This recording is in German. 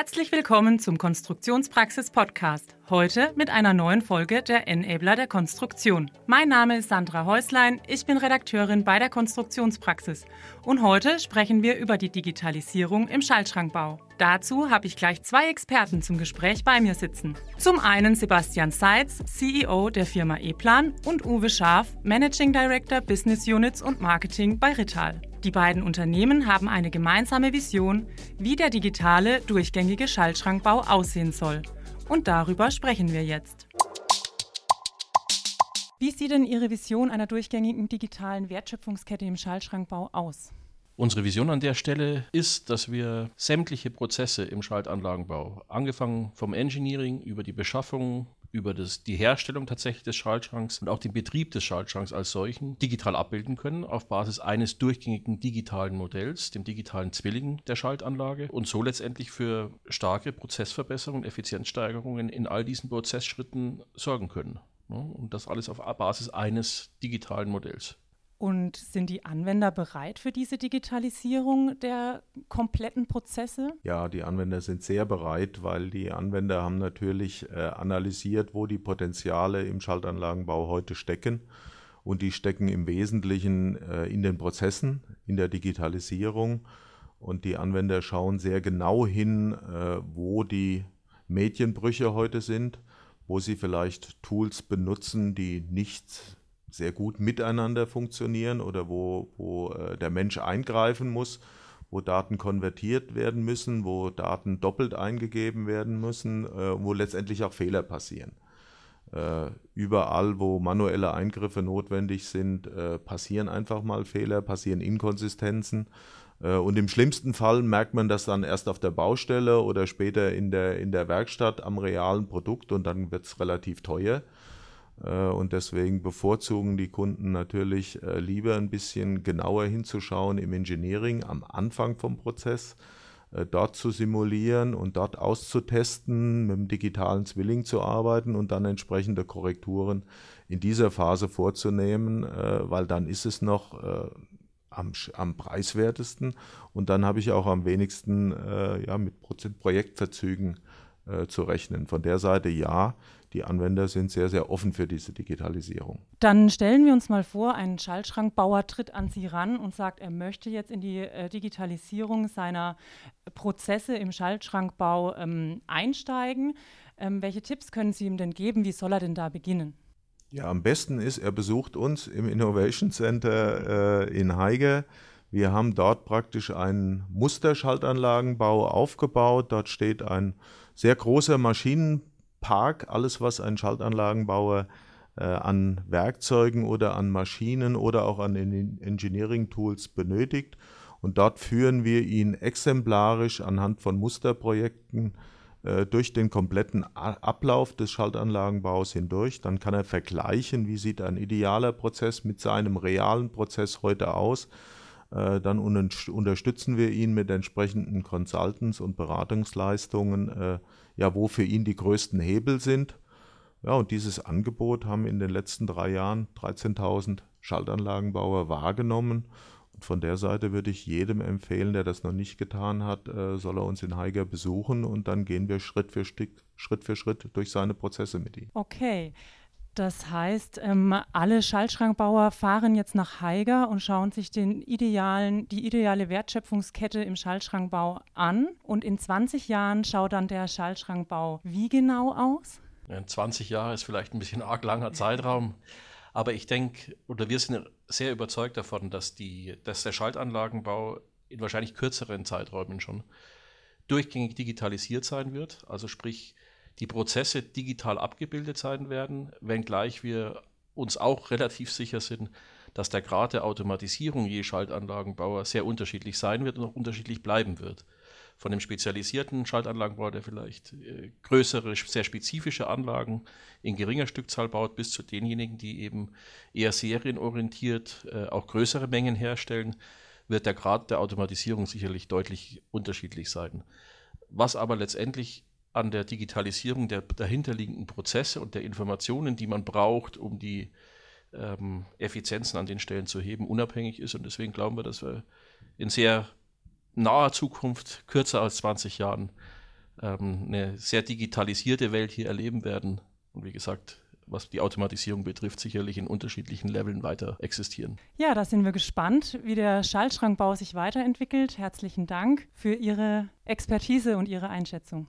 Herzlich willkommen zum Konstruktionspraxis Podcast. Heute mit einer neuen Folge der Enabler der Konstruktion. Mein Name ist Sandra Häuslein, ich bin Redakteurin bei der Konstruktionspraxis und heute sprechen wir über die Digitalisierung im Schaltschrankbau. Dazu habe ich gleich zwei Experten zum Gespräch bei mir sitzen. Zum einen Sebastian Seitz, CEO der Firma E-Plan und Uwe Scharf, Managing Director Business Units und Marketing bei Rittal. Die beiden Unternehmen haben eine gemeinsame Vision, wie der digitale, durchgängige Schaltschrankbau aussehen soll. Und darüber sprechen wir jetzt. Wie sieht denn Ihre Vision einer durchgängigen digitalen Wertschöpfungskette im Schaltschrankbau aus? Unsere Vision an der Stelle ist, dass wir sämtliche Prozesse im Schaltanlagenbau, angefangen vom Engineering über die Beschaffung, über das, die Herstellung tatsächlich des Schaltschranks und auch den Betrieb des Schaltschranks als solchen digital abbilden können auf Basis eines durchgängigen digitalen Modells, dem digitalen Zwilling der Schaltanlage und so letztendlich für starke Prozessverbesserungen, Effizienzsteigerungen in all diesen Prozessschritten sorgen können. Und das alles auf Basis eines digitalen Modells. Und sind die Anwender bereit für diese Digitalisierung der kompletten Prozesse? Ja, die Anwender sind sehr bereit, weil die Anwender haben natürlich äh, analysiert, wo die Potenziale im Schaltanlagenbau heute stecken. Und die stecken im Wesentlichen äh, in den Prozessen, in der Digitalisierung. Und die Anwender schauen sehr genau hin, äh, wo die Medienbrüche heute sind, wo sie vielleicht Tools benutzen, die nicht sehr gut miteinander funktionieren oder wo, wo äh, der Mensch eingreifen muss, wo Daten konvertiert werden müssen, wo Daten doppelt eingegeben werden müssen, äh, wo letztendlich auch Fehler passieren. Äh, überall, wo manuelle Eingriffe notwendig sind, äh, passieren einfach mal Fehler, passieren Inkonsistenzen. Äh, und im schlimmsten Fall merkt man das dann erst auf der Baustelle oder später in der, in der Werkstatt am realen Produkt und dann wird es relativ teuer. Äh, und deswegen bevorzugen die Kunden natürlich äh, lieber ein bisschen genauer hinzuschauen im Engineering am Anfang vom Prozess, äh, dort zu simulieren und dort auszutesten, mit dem digitalen Zwilling zu arbeiten und dann entsprechende Korrekturen in dieser Phase vorzunehmen, weil dann ist es noch am, am preiswertesten. Und dann habe ich auch am wenigsten ja, mit Projektverzügen zu rechnen. Von der Seite ja, die Anwender sind sehr, sehr offen für diese Digitalisierung. Dann stellen wir uns mal vor, ein Schaltschrankbauer tritt an Sie ran und sagt, er möchte jetzt in die äh, Digitalisierung seiner Prozesse im Schaltschrankbau ähm, einsteigen. Ähm, welche Tipps können Sie ihm denn geben? Wie soll er denn da beginnen? Ja, am besten ist, er besucht uns im Innovation Center äh, in Heige. Wir haben dort praktisch einen Musterschaltanlagenbau aufgebaut. Dort steht ein sehr großer Maschinen Park, alles, was ein Schaltanlagenbauer äh, an Werkzeugen oder an Maschinen oder auch an Engineering-Tools benötigt. Und dort führen wir ihn exemplarisch anhand von Musterprojekten äh, durch den kompletten Ablauf des Schaltanlagenbaus hindurch. Dann kann er vergleichen, wie sieht ein idealer Prozess mit seinem realen Prozess heute aus. Äh, dann unterstützen wir ihn mit entsprechenden Consultants und Beratungsleistungen, äh, ja, wo für ihn die größten Hebel sind. Ja, und dieses Angebot haben in den letzten drei Jahren 13.000 Schaltanlagenbauer wahrgenommen. Und von der Seite würde ich jedem empfehlen, der das noch nicht getan hat, äh, soll er uns in Haiger besuchen und dann gehen wir Schritt für Stück, Schritt für Schritt durch seine Prozesse mit ihm. Okay. Das heißt, ähm, alle Schaltschrankbauer fahren jetzt nach Haiger und schauen sich den idealen, die ideale Wertschöpfungskette im Schaltschrankbau an. Und in 20 Jahren schaut dann der Schaltschrankbau wie genau aus? Ja, 20 Jahre ist vielleicht ein bisschen arg langer Zeitraum. Aber ich denke, oder wir sind sehr überzeugt davon, dass, die, dass der Schaltanlagenbau in wahrscheinlich kürzeren Zeiträumen schon durchgängig digitalisiert sein wird. Also sprich, die Prozesse digital abgebildet sein werden, wenngleich wir uns auch relativ sicher sind, dass der Grad der Automatisierung je Schaltanlagenbauer sehr unterschiedlich sein wird und auch unterschiedlich bleiben wird. Von dem spezialisierten Schaltanlagenbauer, der vielleicht äh, größere, sehr spezifische Anlagen in geringer Stückzahl baut, bis zu denjenigen, die eben eher serienorientiert äh, auch größere Mengen herstellen, wird der Grad der Automatisierung sicherlich deutlich unterschiedlich sein. Was aber letztendlich an der Digitalisierung der dahinterliegenden Prozesse und der Informationen, die man braucht, um die ähm, Effizienzen an den Stellen zu heben, unabhängig ist. Und deswegen glauben wir, dass wir in sehr naher Zukunft, kürzer als 20 Jahren, ähm, eine sehr digitalisierte Welt hier erleben werden. Und wie gesagt, was die Automatisierung betrifft, sicherlich in unterschiedlichen Leveln weiter existieren. Ja, da sind wir gespannt, wie der Schaltschrankbau sich weiterentwickelt. Herzlichen Dank für Ihre Expertise und Ihre Einschätzung.